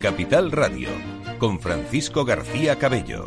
Capital Radio, con Francisco García Cabello.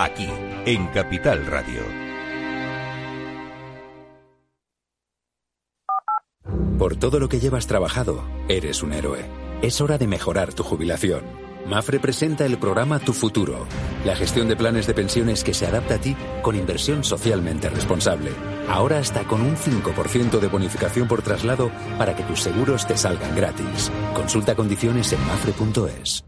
Aquí en Capital Radio. Por todo lo que llevas trabajado, eres un héroe. Es hora de mejorar tu jubilación. Mafre presenta el programa Tu Futuro, la gestión de planes de pensiones que se adapta a ti con inversión socialmente responsable. Ahora hasta con un 5% de bonificación por traslado para que tus seguros te salgan gratis. Consulta condiciones en mafre.es.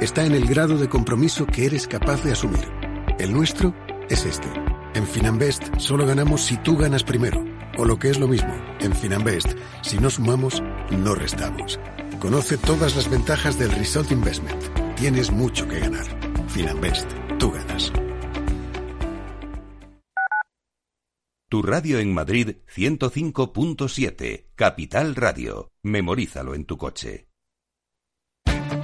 está en el grado de compromiso que eres capaz de asumir. El nuestro es este. En Finanbest solo ganamos si tú ganas primero. O lo que es lo mismo, en Finanbest, si no sumamos, no restamos. Conoce todas las ventajas del Result Investment. Tienes mucho que ganar. Finanbest, tú ganas. Tu radio en Madrid 105.7, Capital Radio. Memorízalo en tu coche.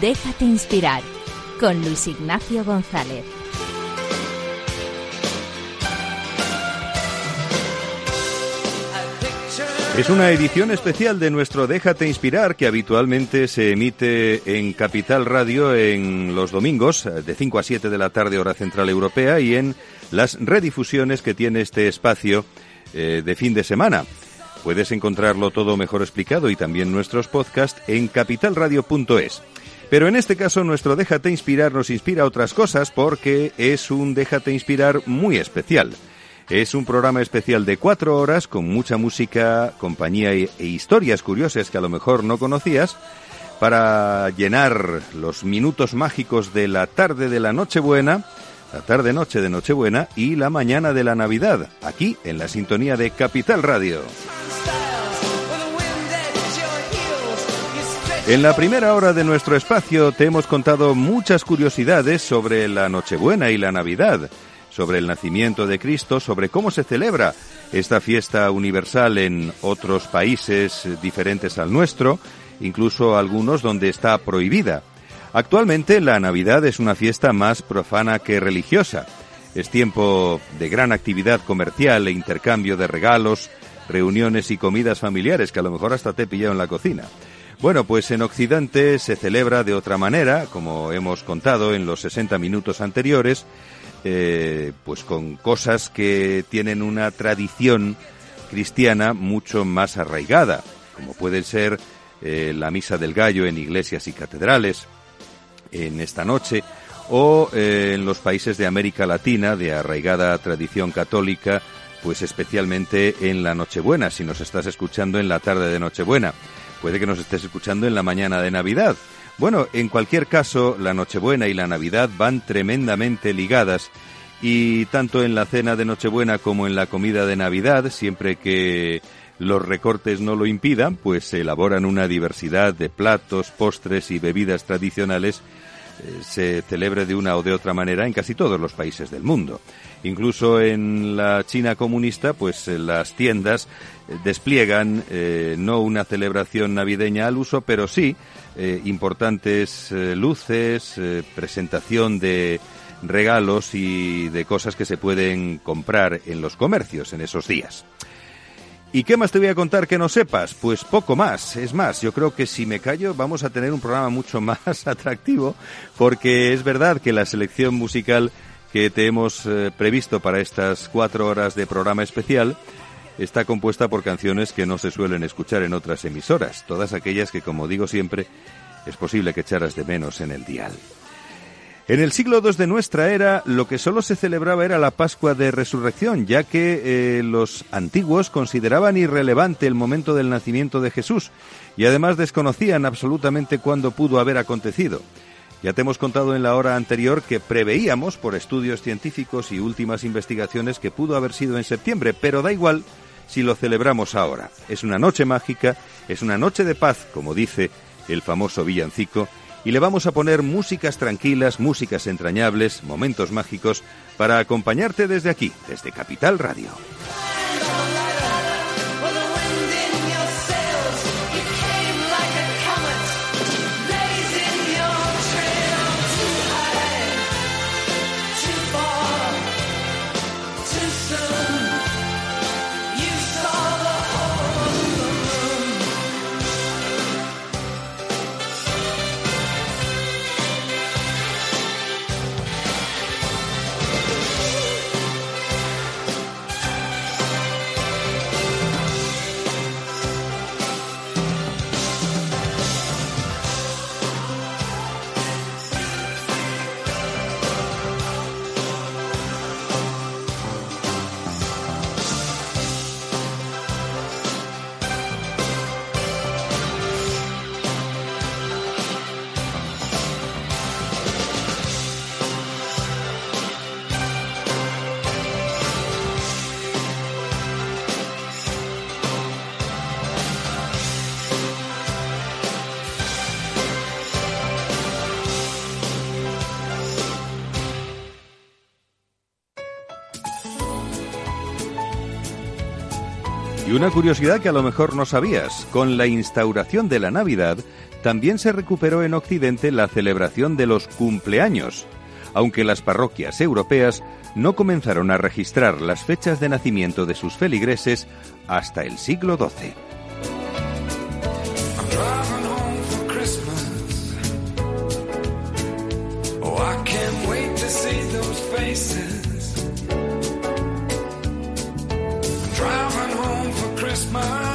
Déjate inspirar con Luis Ignacio González. Es una edición especial de nuestro Déjate Inspirar que habitualmente se emite en Capital Radio en los domingos de 5 a 7 de la tarde hora central europea y en las redifusiones que tiene este espacio eh, de fin de semana. Puedes encontrarlo todo mejor explicado y también nuestros podcasts en capitalradio.es. Pero en este caso nuestro Déjate Inspirar nos inspira a otras cosas porque es un Déjate Inspirar muy especial. Es un programa especial de cuatro horas con mucha música, compañía e historias curiosas que a lo mejor no conocías para llenar los minutos mágicos de la tarde de la Nochebuena, la tarde-noche de Nochebuena y la mañana de la Navidad, aquí en la sintonía de Capital Radio. En la primera hora de nuestro espacio te hemos contado muchas curiosidades sobre la Nochebuena y la Navidad, sobre el nacimiento de Cristo, sobre cómo se celebra esta fiesta universal en otros países diferentes al nuestro, incluso algunos donde está prohibida. Actualmente la Navidad es una fiesta más profana que religiosa. Es tiempo de gran actividad comercial e intercambio de regalos, reuniones y comidas familiares que a lo mejor hasta te he en la cocina. Bueno, pues en Occidente se celebra de otra manera, como hemos contado en los 60 minutos anteriores, eh, pues con cosas que tienen una tradición cristiana mucho más arraigada, como puede ser eh, la misa del gallo en iglesias y catedrales, en esta noche, o eh, en los países de América Latina, de arraigada tradición católica, pues especialmente en la Nochebuena, si nos estás escuchando en la tarde de Nochebuena. Puede que nos estés escuchando en la mañana de Navidad. Bueno, en cualquier caso, la Nochebuena y la Navidad van tremendamente ligadas y tanto en la cena de Nochebuena como en la comida de Navidad, siempre que los recortes no lo impidan, pues se elaboran una diversidad de platos, postres y bebidas tradicionales eh, se celebre de una o de otra manera en casi todos los países del mundo. Incluso en la China comunista, pues eh, las tiendas eh, despliegan no una celebración navideña al uso, pero sí importantes luces, presentación de regalos y de cosas que se pueden comprar en los comercios en esos días. ¿Y qué más te voy a contar que no sepas? Pues poco más. Es más, yo creo que si me callo vamos a tener un programa mucho más atractivo porque es verdad que la selección musical que te hemos eh, previsto para estas cuatro horas de programa especial está compuesta por canciones que no se suelen escuchar en otras emisoras, todas aquellas que, como digo siempre, es posible que echaras de menos en el dial. En el siglo II de nuestra era, lo que solo se celebraba era la Pascua de Resurrección, ya que eh, los antiguos consideraban irrelevante el momento del nacimiento de Jesús y además desconocían absolutamente cuándo pudo haber acontecido. Ya te hemos contado en la hora anterior que preveíamos, por estudios científicos y últimas investigaciones, que pudo haber sido en septiembre, pero da igual si lo celebramos ahora. Es una noche mágica, es una noche de paz, como dice el famoso villancico, y le vamos a poner músicas tranquilas, músicas entrañables, momentos mágicos para acompañarte desde aquí, desde Capital Radio. una curiosidad que a lo mejor no sabías, con la instauración de la Navidad, también se recuperó en Occidente la celebración de los cumpleaños, aunque las parroquias europeas no comenzaron a registrar las fechas de nacimiento de sus feligreses hasta el siglo XII. smile.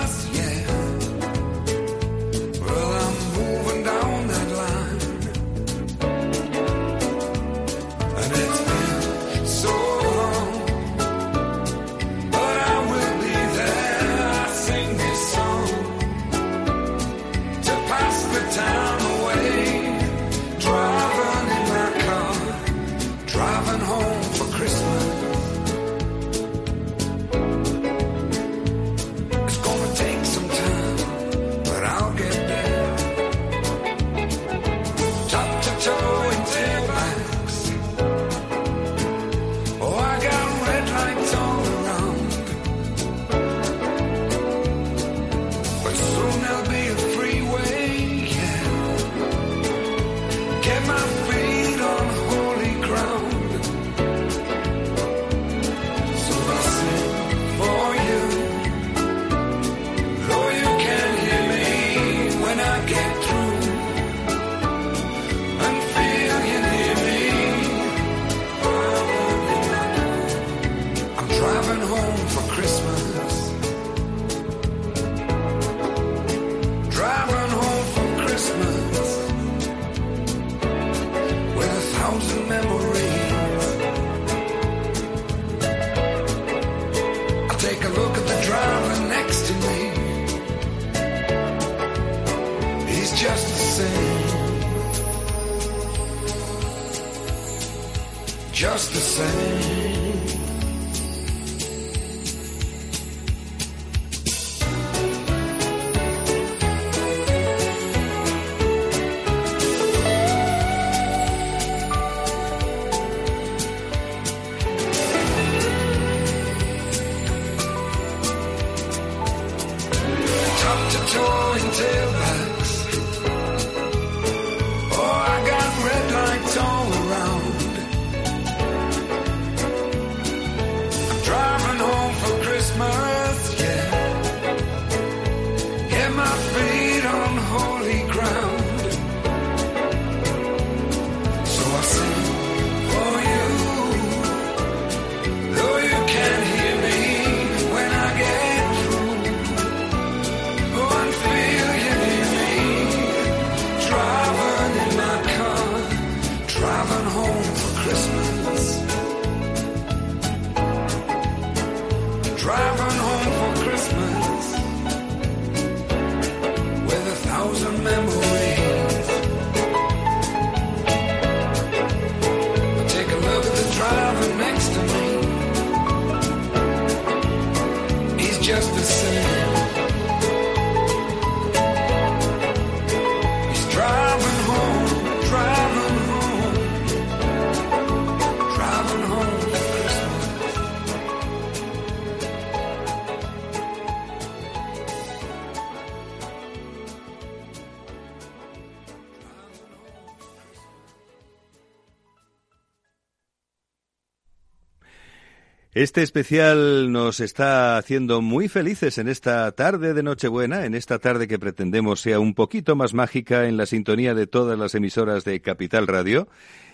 Este especial nos está haciendo muy felices en esta tarde de Nochebuena, en esta tarde que pretendemos sea un poquito más mágica en la sintonía de todas las emisoras de Capital Radio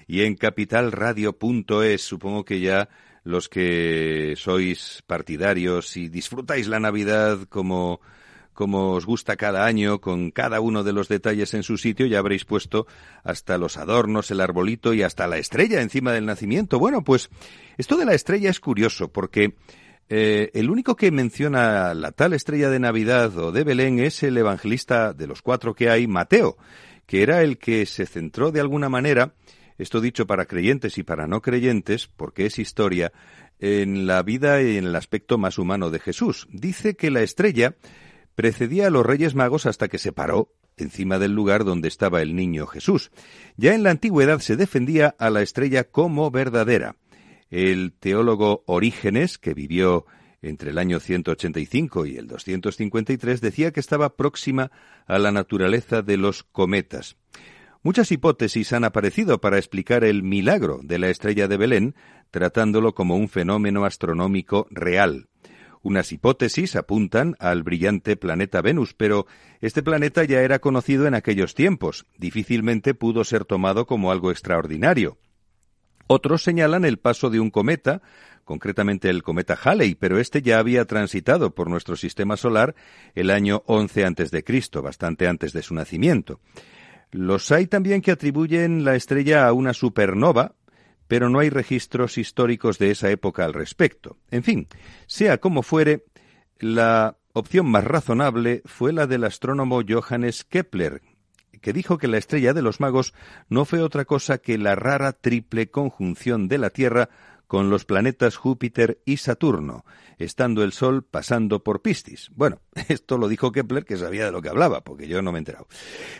y en capitalradio.es. Supongo que ya los que sois partidarios y disfrutáis la Navidad como como os gusta cada año, con cada uno de los detalles en su sitio, ya habréis puesto hasta los adornos, el arbolito y hasta la estrella encima del nacimiento. Bueno, pues esto de la estrella es curioso, porque eh, el único que menciona la tal estrella de Navidad o de Belén es el evangelista de los cuatro que hay, Mateo, que era el que se centró de alguna manera, esto dicho para creyentes y para no creyentes, porque es historia, en la vida y en el aspecto más humano de Jesús. Dice que la estrella precedía a los Reyes Magos hasta que se paró encima del lugar donde estaba el niño Jesús. Ya en la antigüedad se defendía a la estrella como verdadera. El teólogo Orígenes, que vivió entre el año 185 y el 253, decía que estaba próxima a la naturaleza de los cometas. Muchas hipótesis han aparecido para explicar el milagro de la estrella de Belén, tratándolo como un fenómeno astronómico real. Unas hipótesis apuntan al brillante planeta Venus, pero este planeta ya era conocido en aquellos tiempos. Difícilmente pudo ser tomado como algo extraordinario. Otros señalan el paso de un cometa, concretamente el cometa Halley, pero este ya había transitado por nuestro sistema solar el año 11 antes de Cristo, bastante antes de su nacimiento. Los hay también que atribuyen la estrella a una supernova, pero no hay registros históricos de esa época al respecto. En fin, sea como fuere, la opción más razonable fue la del astrónomo Johannes Kepler, que dijo que la estrella de los magos no fue otra cosa que la rara triple conjunción de la Tierra con los planetas Júpiter y Saturno, estando el Sol pasando por Piscis. Bueno, esto lo dijo Kepler, que sabía de lo que hablaba, porque yo no me he enterado.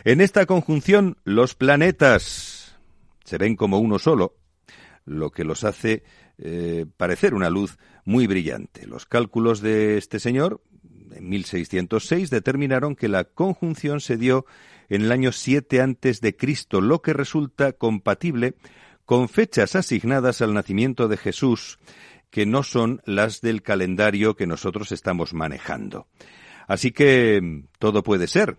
En esta conjunción, los planetas se ven como uno solo, lo que los hace eh, parecer una luz muy brillante. Los cálculos de este señor, en 1606, determinaron que la conjunción se dio en el año 7 antes de Cristo, lo que resulta compatible con fechas asignadas al nacimiento de Jesús, que no son las del calendario que nosotros estamos manejando. Así que todo puede ser.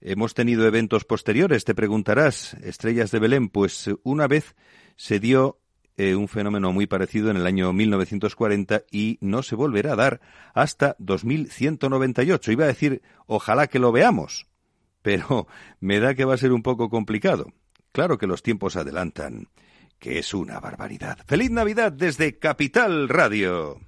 Hemos tenido eventos posteriores, te preguntarás, estrellas de Belén, pues una vez se dio eh, un fenómeno muy parecido en el año 1940 y no se volverá a dar hasta 2198. Iba a decir, ojalá que lo veamos, pero me da que va a ser un poco complicado. Claro que los tiempos adelantan, que es una barbaridad. Feliz Navidad desde Capital Radio.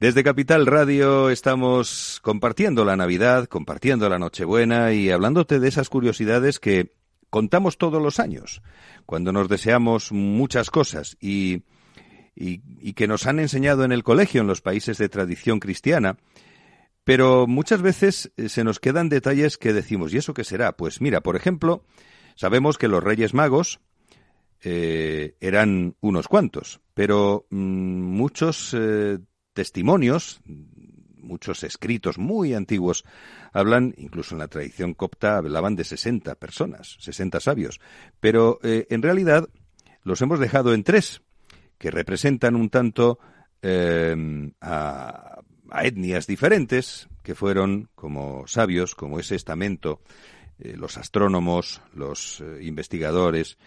Desde Capital Radio estamos compartiendo la Navidad, compartiendo la Nochebuena y hablándote de esas curiosidades que contamos todos los años, cuando nos deseamos muchas cosas y, que nos han enseñado en el colegio en los países de tradición cristiana, pero muchas veces eh, se nos quedan detalles que decimos, ¿y eso qué será? Pues mira, por ejemplo, sabemos que los Reyes Magos eh, eran unos cuantos, pero mmm, muchos eh, testimonios, muchos escritos muy antiguos, hablan, incluso en la tradición copta, hablaban de 60 personas, 60 sabios, pero eh, en realidad los hemos dejado en tres, que representan un tanto eh, a, a, etnias diferentes, que fueron como sabios, como ese estamento, eh, los astrónomos, los eh, investigadores,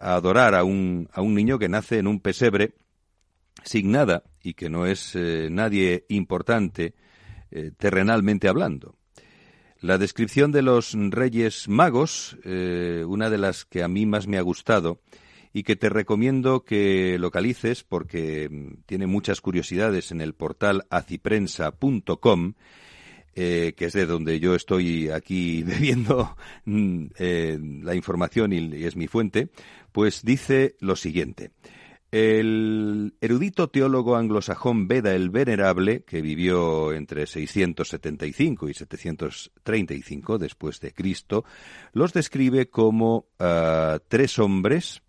a adorar a un, a un niño que nace en un pesebre, sin nada y que no es eh, nadie importante eh, terrenalmente hablando. La descripción de los reyes magos, eh, una de las que a mí más me ha gustado y que te recomiendo que localices porque mm, tiene muchas curiosidades en el portal aciprensa.com, que es de donde yo estoy aquí bebiendo mm, la información y es mi fuente, pues dice lo siguiente. El erudito teólogo anglosajón Beda el Venerable, que vivió entre 675 y 735 después de Cristo, los describe como ah, tres hombres.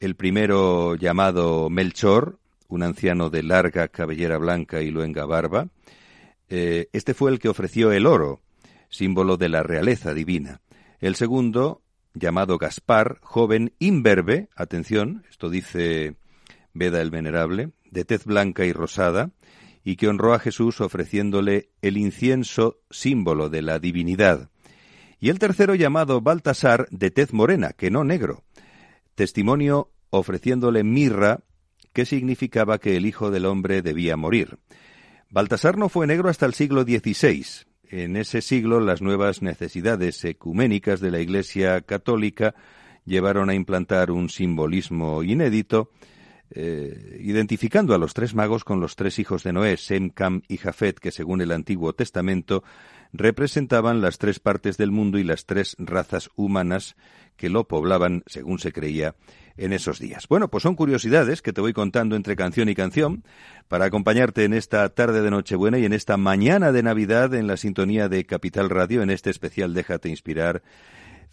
El primero llamado Melchor, un anciano de larga cabellera blanca y luenga barba. Eh, este fue el que ofreció el oro, símbolo de la realeza divina. El segundo, llamado Gaspar, joven imberbe, atención, esto dice Beda el Venerable, de tez blanca y rosada, y que honró a Jesús ofreciéndole el incienso símbolo de la divinidad. Y el tercero llamado Baltasar, de tez morena, que no negro, testimonio ofreciéndole mirra, que significaba que el Hijo del Hombre debía morir. Baltasar no fue negro hasta el siglo XVI. En ese siglo las nuevas necesidades ecuménicas de la Iglesia católica llevaron a implantar un simbolismo inédito, eh, identificando a los tres magos con los tres hijos de Noé, Sem, Cam y Jafet, que según el Antiguo Testamento representaban las tres partes del mundo y las tres razas humanas que lo poblaban, según se creía, en esos días. Bueno, pues son curiosidades que te voy contando entre canción y canción para acompañarte en esta tarde de Nochebuena y en esta mañana de Navidad en la sintonía de Capital Radio, en este especial Déjate inspirar.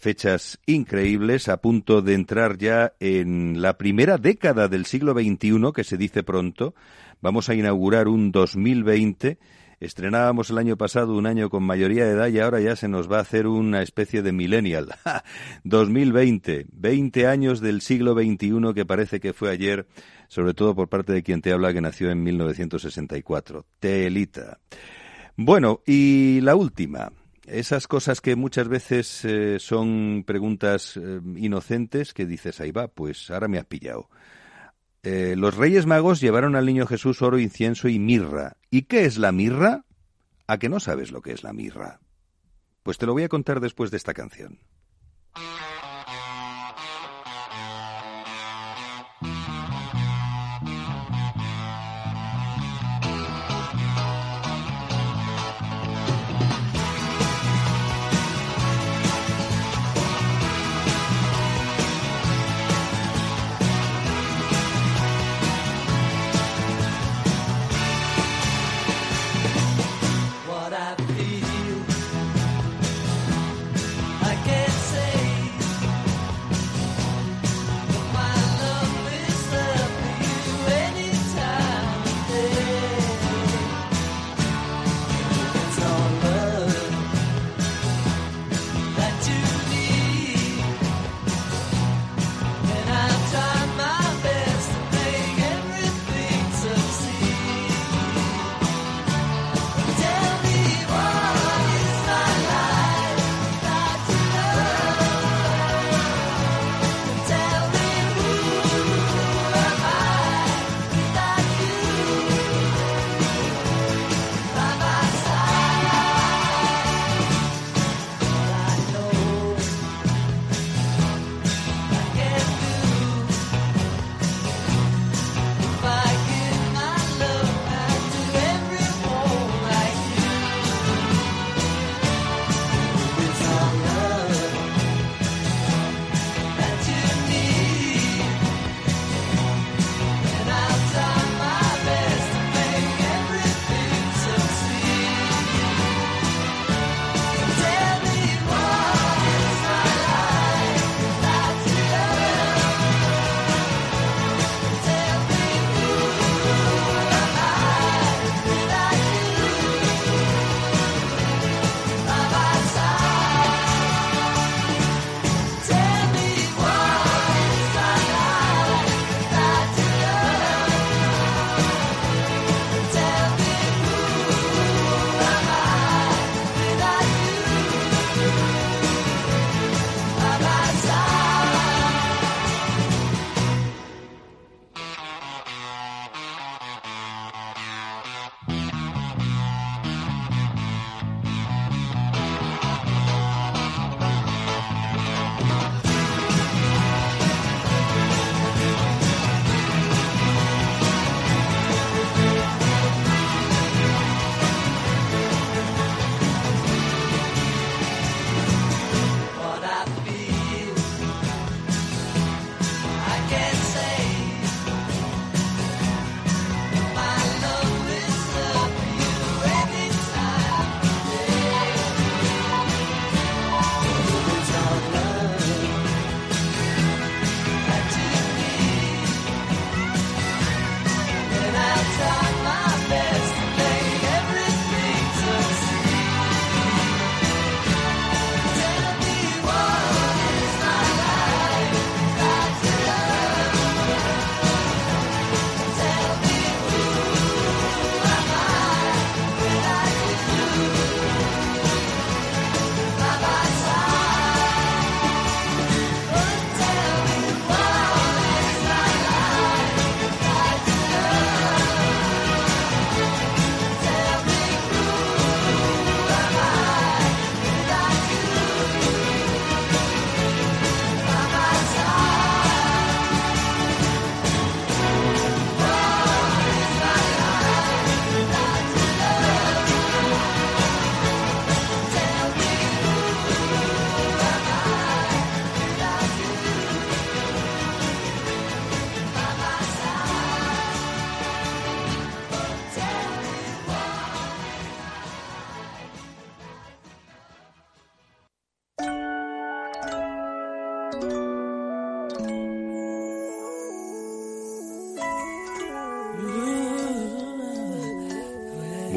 Fechas increíbles, a punto de entrar ya en la primera década del siglo XXI, que se dice pronto. Vamos a inaugurar un 2020 Estrenábamos el año pasado un año con mayoría de edad y ahora ya se nos va a hacer una especie de millennial. 2020, 20 años del siglo XXI que parece que fue ayer, sobre todo por parte de quien te habla que nació en 1964. Telita. Bueno, y la última. Esas cosas que muchas veces eh, son preguntas eh, inocentes que dices, ahí va, pues ahora me has pillado. Eh, los Reyes Magos llevaron al niño Jesús oro, incienso y mirra. ¿Y qué es la mirra? ¿A que no sabes lo que es la mirra? Pues te lo voy a contar después de esta canción.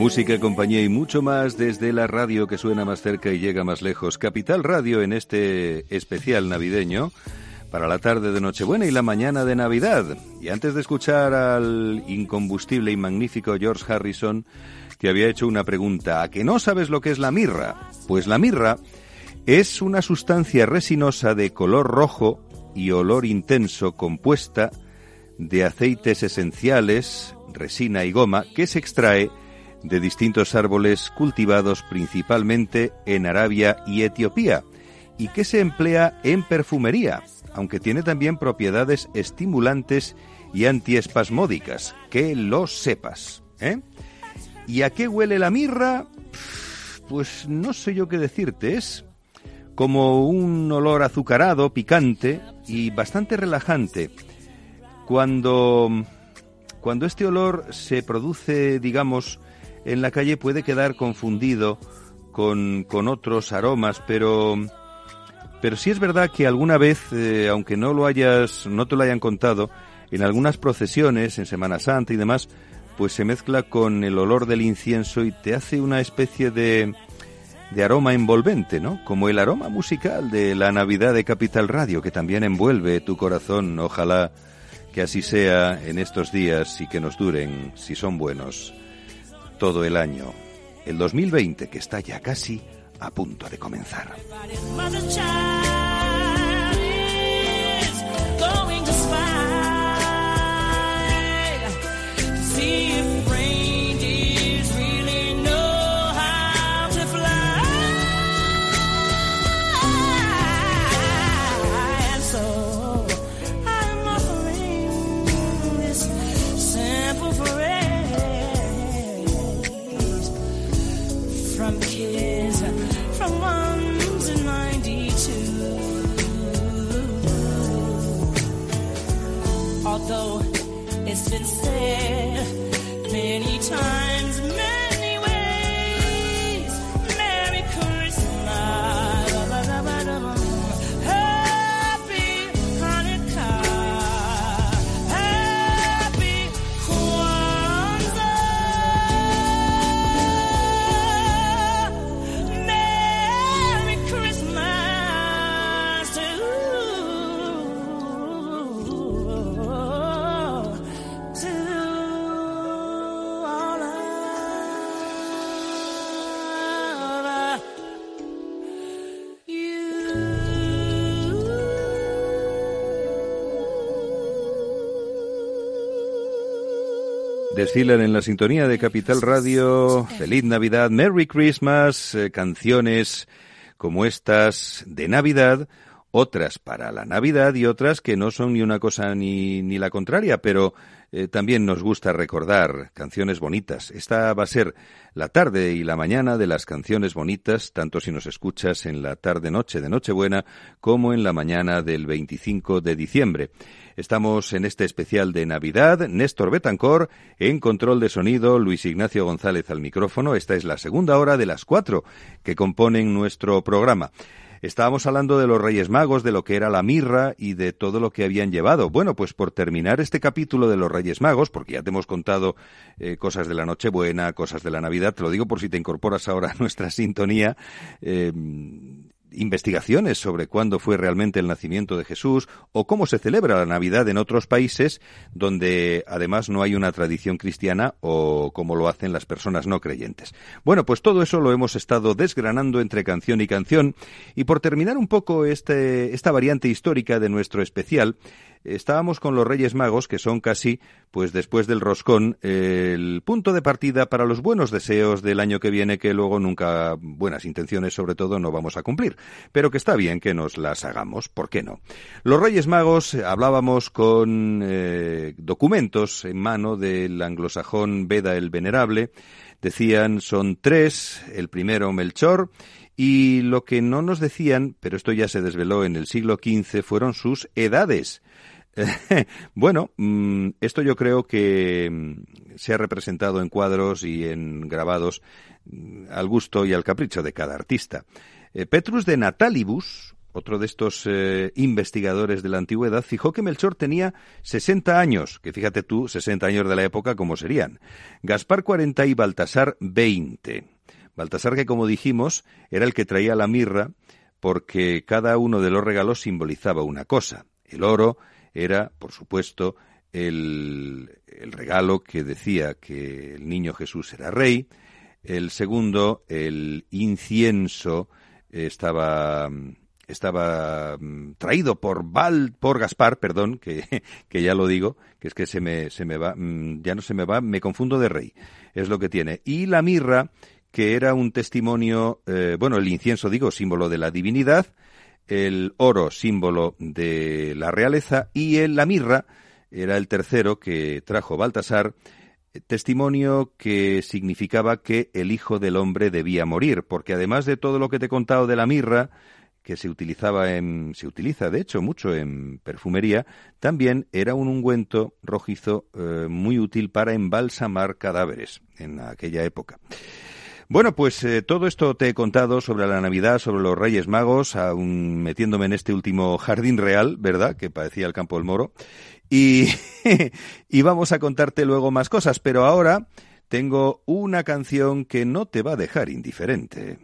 Música, compañía y mucho más desde la radio que suena más cerca y llega más lejos. Capital Radio en este especial navideño para la tarde de Nochebuena y la mañana de Navidad. Y antes de escuchar al incombustible y magnífico George Harrison, te había hecho una pregunta. ¿A que no sabes lo que es la mirra? Pues la mirra es una sustancia resinosa de color rojo y olor intenso compuesta de aceites esenciales, resina y goma que se extrae de distintos árboles cultivados principalmente en Arabia y Etiopía y que se emplea en perfumería, aunque tiene también propiedades estimulantes y antiespasmódicas, que lo sepas. ¿eh? ¿Y a qué huele la mirra? Pues no sé yo qué decirte, es como un olor azucarado, picante y bastante relajante. Cuando, cuando este olor se produce, digamos, en la calle puede quedar confundido con, con otros aromas, pero, pero sí es verdad que alguna vez, eh, aunque no lo hayas, no te lo hayan contado, en algunas procesiones, en Semana Santa y demás, pues se mezcla con el olor del incienso y te hace una especie de, de aroma envolvente, ¿no? Como el aroma musical de la Navidad de Capital Radio, que también envuelve tu corazón. Ojalá que así sea en estos días y que nos duren, si son buenos, todo el año. El 2020, que está ya casi a punto de comenzar. Desfilan en la sintonía de Capital Radio. Feliz Navidad, Merry Christmas, eh, canciones como estas de Navidad, otras para la Navidad y otras que no son ni una cosa ni, ni la contraria, pero eh, también nos gusta recordar canciones bonitas. Esta va a ser la tarde y la mañana de las canciones bonitas, tanto si nos escuchas en la tarde-noche de Nochebuena como en la mañana del 25 de diciembre. Estamos en este especial de Navidad. Néstor Betancor en control de sonido, Luis Ignacio González al micrófono. Esta es la segunda hora de las cuatro que componen nuestro programa. Estábamos hablando de los Reyes Magos, de lo que era la mirra y de todo lo que habían llevado. Bueno, pues por terminar este capítulo de los Reyes Magos, porque ya te hemos contado eh, cosas de la Nochebuena, cosas de la Navidad, te lo digo por si te incorporas ahora a nuestra sintonía. eh, investigaciones sobre cuándo fue realmente el nacimiento de Jesús o cómo se celebra la Navidad en otros países donde además no hay una tradición cristiana o como lo hacen las personas no creyentes. Bueno, pues todo eso lo hemos estado desgranando entre canción y canción y por terminar un poco este, esta variante histórica de nuestro especial, estábamos con los Reyes Magos, que son casi, pues después del roscón, el punto de partida para los buenos deseos del año que viene, que luego nunca, buenas intenciones sobre todo, no vamos a cumplir. Pero que está bien que nos las hagamos, ¿por qué no? Los Reyes Magos, eh, hablábamos con eh, documentos en mano del anglosajón Beda el Venerable, decían son tres, el primero Melchor, y lo que no nos decían, pero esto ya se desveló en el siglo XV, fueron sus edades. bueno, mm, esto yo creo que mm, se ha representado en cuadros y en grabados mm, al gusto y al capricho de cada artista. Eh, Petrus de Natalibus, otro de estos eh, investigadores de la antigüedad, fijó que Melchor tenía 60 años, que fíjate tú, 60 años de la época, ¿cómo serían? Gaspar 40 y Baltasar 20. Baltasar, que como dijimos, era el que traía la mirra, porque cada uno de los regalos simbolizaba una cosa. El oro era, por supuesto, el, el regalo que decía que el niño Jesús era rey. El segundo, el incienso, estaba estaba mm, traído por Val, por Gaspar, perdón, que, que ya lo digo, que es que se me, se me va, mm, ya no se me va, me confundo de rey, es lo que tiene. Y la mirra, que era un testimonio, eh, bueno, el incienso, digo, símbolo de la divinidad, el oro, símbolo de la realeza, y el, la mirra, era el tercero que trajo Baltasar, testimonio que significaba que el Hijo del Hombre debía morir, porque además de todo lo que te he contado de la mirra, que se utilizaba en, se utiliza de hecho mucho en perfumería, también era un ungüento rojizo eh, muy útil para embalsamar cadáveres en aquella época. Bueno, pues eh, todo esto te he contado sobre la Navidad, sobre los Reyes Magos, aún metiéndome en este último jardín real, ¿verdad? Que parecía el campo del moro. Y, y vamos a contarte luego más cosas, pero ahora tengo una canción que no te va a dejar indiferente.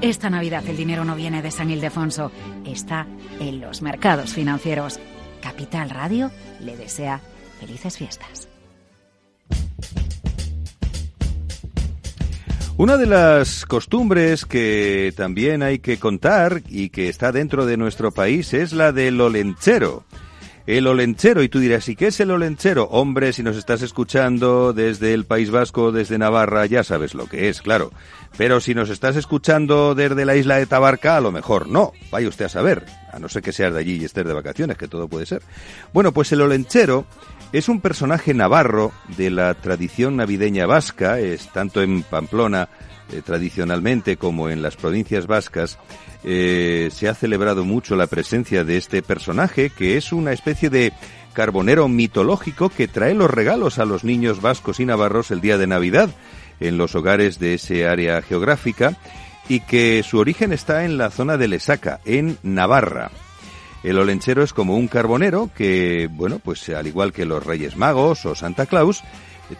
Esta Navidad el dinero no viene de San Ildefonso, está en los mercados financieros. Capital Radio le desea felices fiestas. Una de las costumbres que también hay que contar y que está dentro de nuestro país es la del olenchero. El olenchero, y tú dirás, ¿y qué es el olenchero? Hombre, si nos estás escuchando desde el País Vasco, desde Navarra, ya sabes lo que es, claro. Pero si nos estás escuchando desde la isla de Tabarca, a lo mejor no. Vaya usted a saber, a no ser que seas de allí y estés de vacaciones, que todo puede ser. Bueno, pues el olenchero es un personaje navarro de la tradición navideña vasca, es tanto en Pamplona eh, tradicionalmente como en las provincias vascas, eh, se ha celebrado mucho la presencia de este personaje que es una especie de carbonero mitológico que trae los regalos a los niños vascos y navarros el día de Navidad en los hogares de ese área geográfica y que su origen está en la zona de Lesaca, en Navarra. El olenchero es como un carbonero que, bueno, pues al igual que los Reyes Magos o Santa Claus,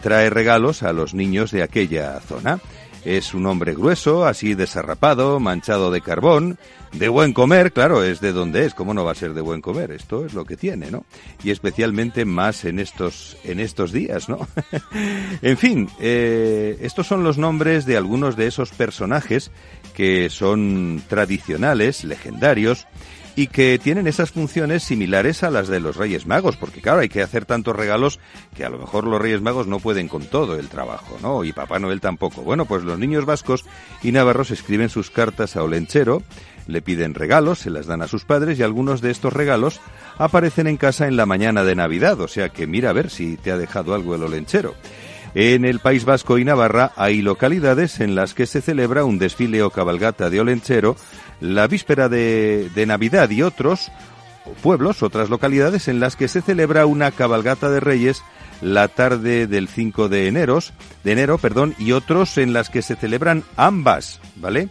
trae regalos a los niños de aquella zona. Es un hombre grueso, así desarrapado, manchado de carbón, de buen comer, claro, es de donde es, ¿cómo no va a ser de buen comer? Esto es lo que tiene, ¿no? Y especialmente más en estos, en estos días, ¿no? en fin, eh, estos son los nombres de algunos de esos personajes que son tradicionales, legendarios, y que tienen esas funciones similares a las de los Reyes Magos, porque claro, hay que hacer tantos regalos que a lo mejor los Reyes Magos no pueden con todo el trabajo, ¿no? Y Papá Noel tampoco. Bueno, pues los niños vascos y navarros escriben sus cartas a Olenchero, le piden regalos, se las dan a sus padres y algunos de estos regalos aparecen en casa en la mañana de Navidad, o sea que mira a ver si te ha dejado algo el Olenchero. En el País Vasco y Navarra hay localidades en las que se celebra un desfile o cabalgata de Olenchero la víspera de, Navidad y otros pueblos, otras localidades en las que se celebra una cabalgata de Reyes la tarde del 5 de enero, de enero, perdón, y otros en las que se celebran ambas, ¿vale?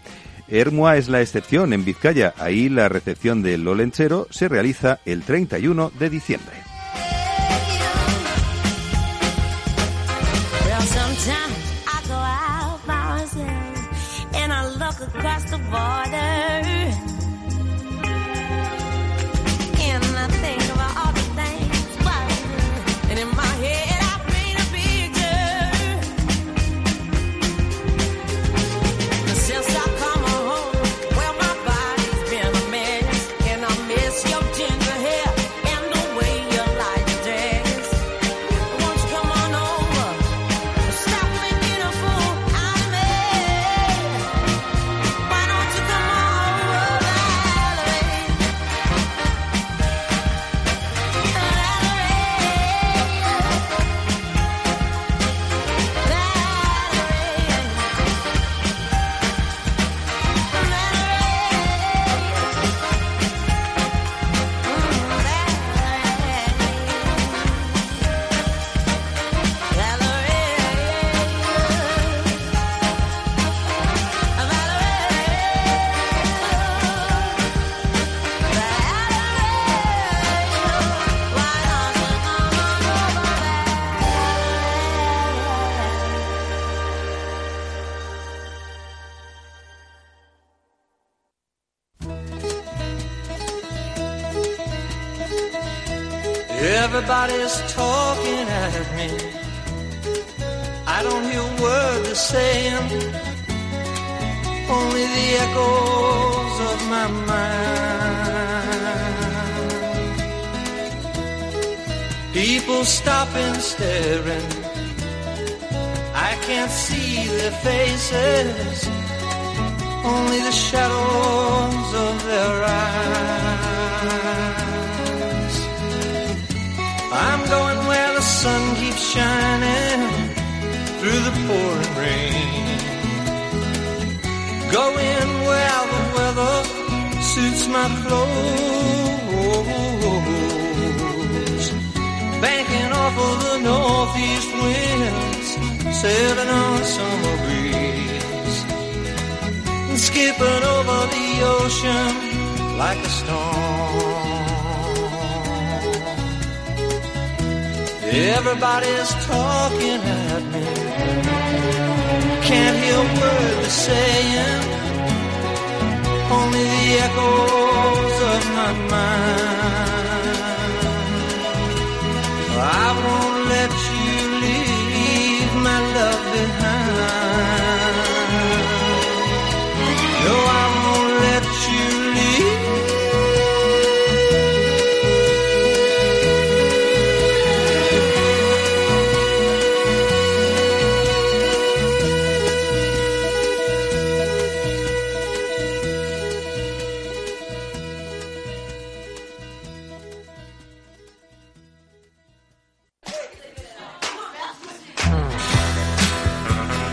Hermua es la excepción en Vizcaya, ahí la recepción del Olenchero se realiza el 31 de diciembre. Echoes of my mind. People stopping, staring. I can't see their faces, only the shadows of their eyes. I'm going where the sun keeps shining through the pouring rain. Going where the weather suits my clothes. Banking off of the northeast winds, sailing on summer breeze. skipping over the ocean like a storm. Everybody's talking at me. Can't hear a word they're saying. Only the echoes of my mind. I won't let you leave my love behind. No, I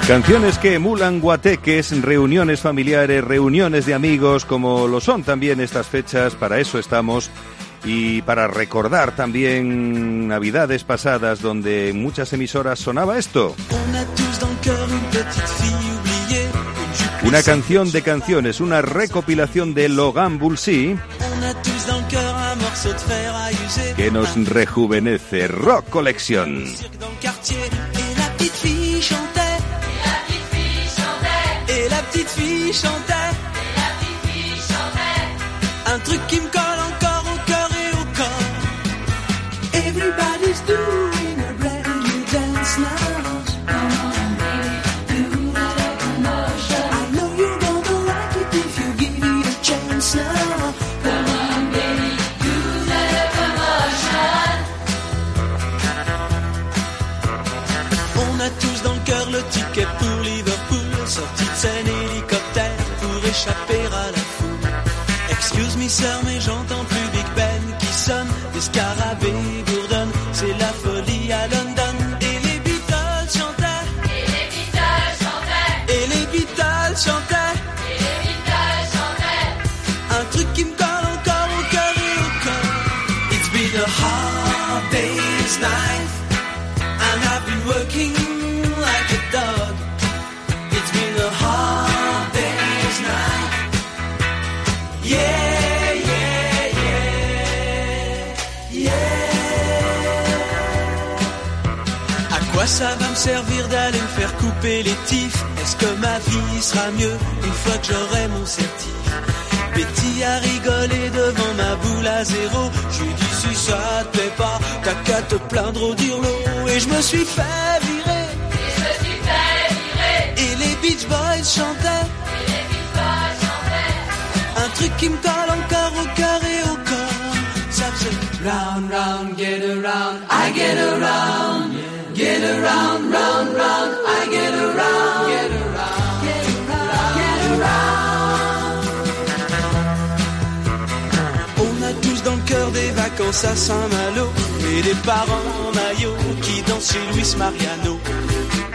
Canciones que emulan guateques, reuniones familiares, reuniones de amigos, como lo son también estas fechas, para eso estamos. Y para recordar también navidades pasadas donde en muchas emisoras sonaba esto. Una canción de canciones, una recopilación de Logan user. que nos rejuvenece. Rock Collection. Chantait. Excuse me sœur, mais j'entends plus Big Ben qui sonne, des scarabées bourdonnent, c'est la folie servir d'aller me faire couper les tifs Est-ce que ma vie sera mieux une fois que j'aurai mon certif Betty a rigolé devant ma boule à zéro. J'ai dit si ça te plaît pas, t'as qu'à te plaindre au dirlo. Et je me suis fait virer. Et je me suis fait virer. Et les Beach Boys chantaient. Et les Beach Boys chantaient. Un truc qui me colle encore au cœur et au corps. Ça round, round, get around, I get around. Get around, round, round, I get around. Get around, get around, get around. On a tous dans le cœur des vacances à Saint-Malo et des parents en maillot qui dansent chez Luis Mariano.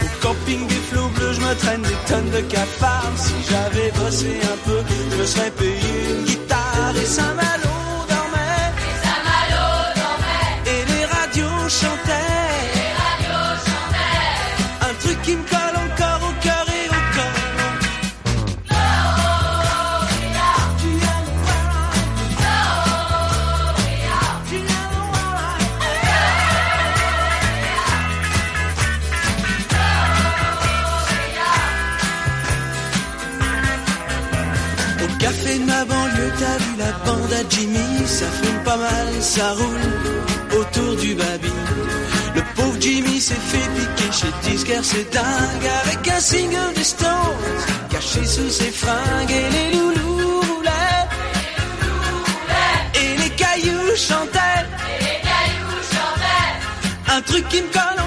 Au camping des flots bleus, je me traîne des tonnes de cafards. Si j'avais bossé un peu, je me serais payé une guitare et Saint-Malo dormait. Et Saint-Malo dormait. Et les radios chantaient. T'as vu la bande à Jimmy Ça fume pas mal, ça roule autour du baby. Le pauvre Jimmy s'est fait piquer chez Disquaire, c'est dingue Avec un single des Stones Caché sous ses fringues Et les loulous roulaient Et les cailloux chantaient. Un truc qui me colle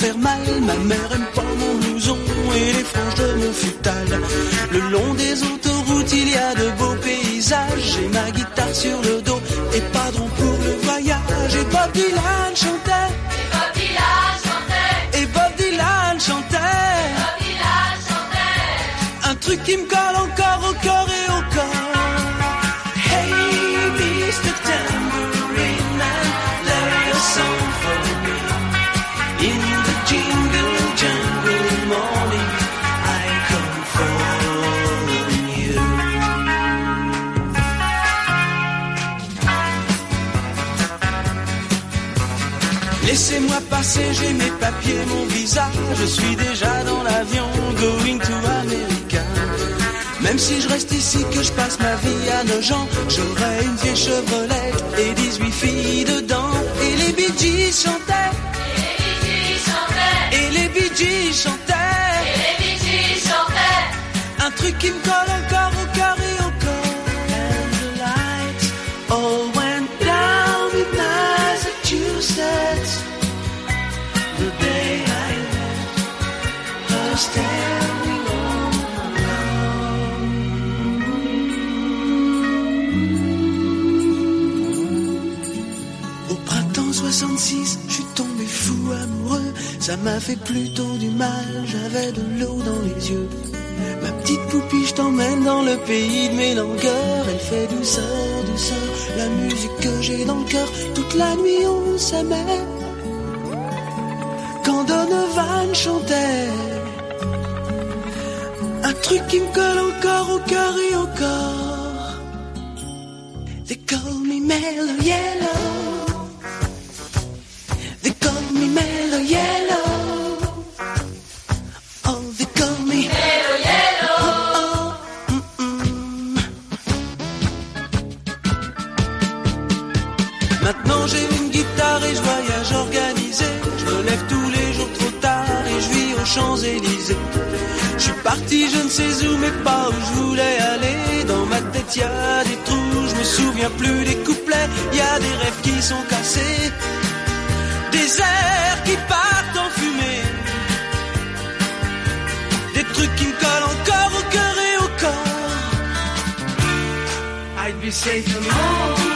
faire mal. Ma mère aime pas mon blouson et les franges de mon futal. Le long des autoroutes, il y a de beaux paysages. J'ai ma guitare sur le dos et pas de rond pour le voyage. Et Bob Dylan chantait. Et Bob Dylan chantait. Un truc qui me Laissez-moi passer, j'ai mes papiers, mon visa. Je suis déjà dans l'avion, going to America. Même si je reste ici, que je passe ma vie à nos gens, j'aurai une vieille Chevrolet et 18 filles dedans. Et les Bee Gees chantaient. Et les Bee Gees chantaient. Un truc qui me colle Ça m'a fait plutôt du mal, j'avais de l'eau dans les yeux. Ma petite poupie, je t'emmène dans le pays de mes langueurs. Elle fait douceur, douceur, la musique que j'ai dans le cœur. Toute la nuit, on s'aimait. Quand Donovan chantait, un truc qui me colle encore au cœur et corps. They call me Mellow Yellow. Y a des trous, je me souviens plus des couplets. Y a des rêves qui sont cassés, des airs qui partent en fumée, des trucs qui me collent encore au cœur et au corps. I'd be safe.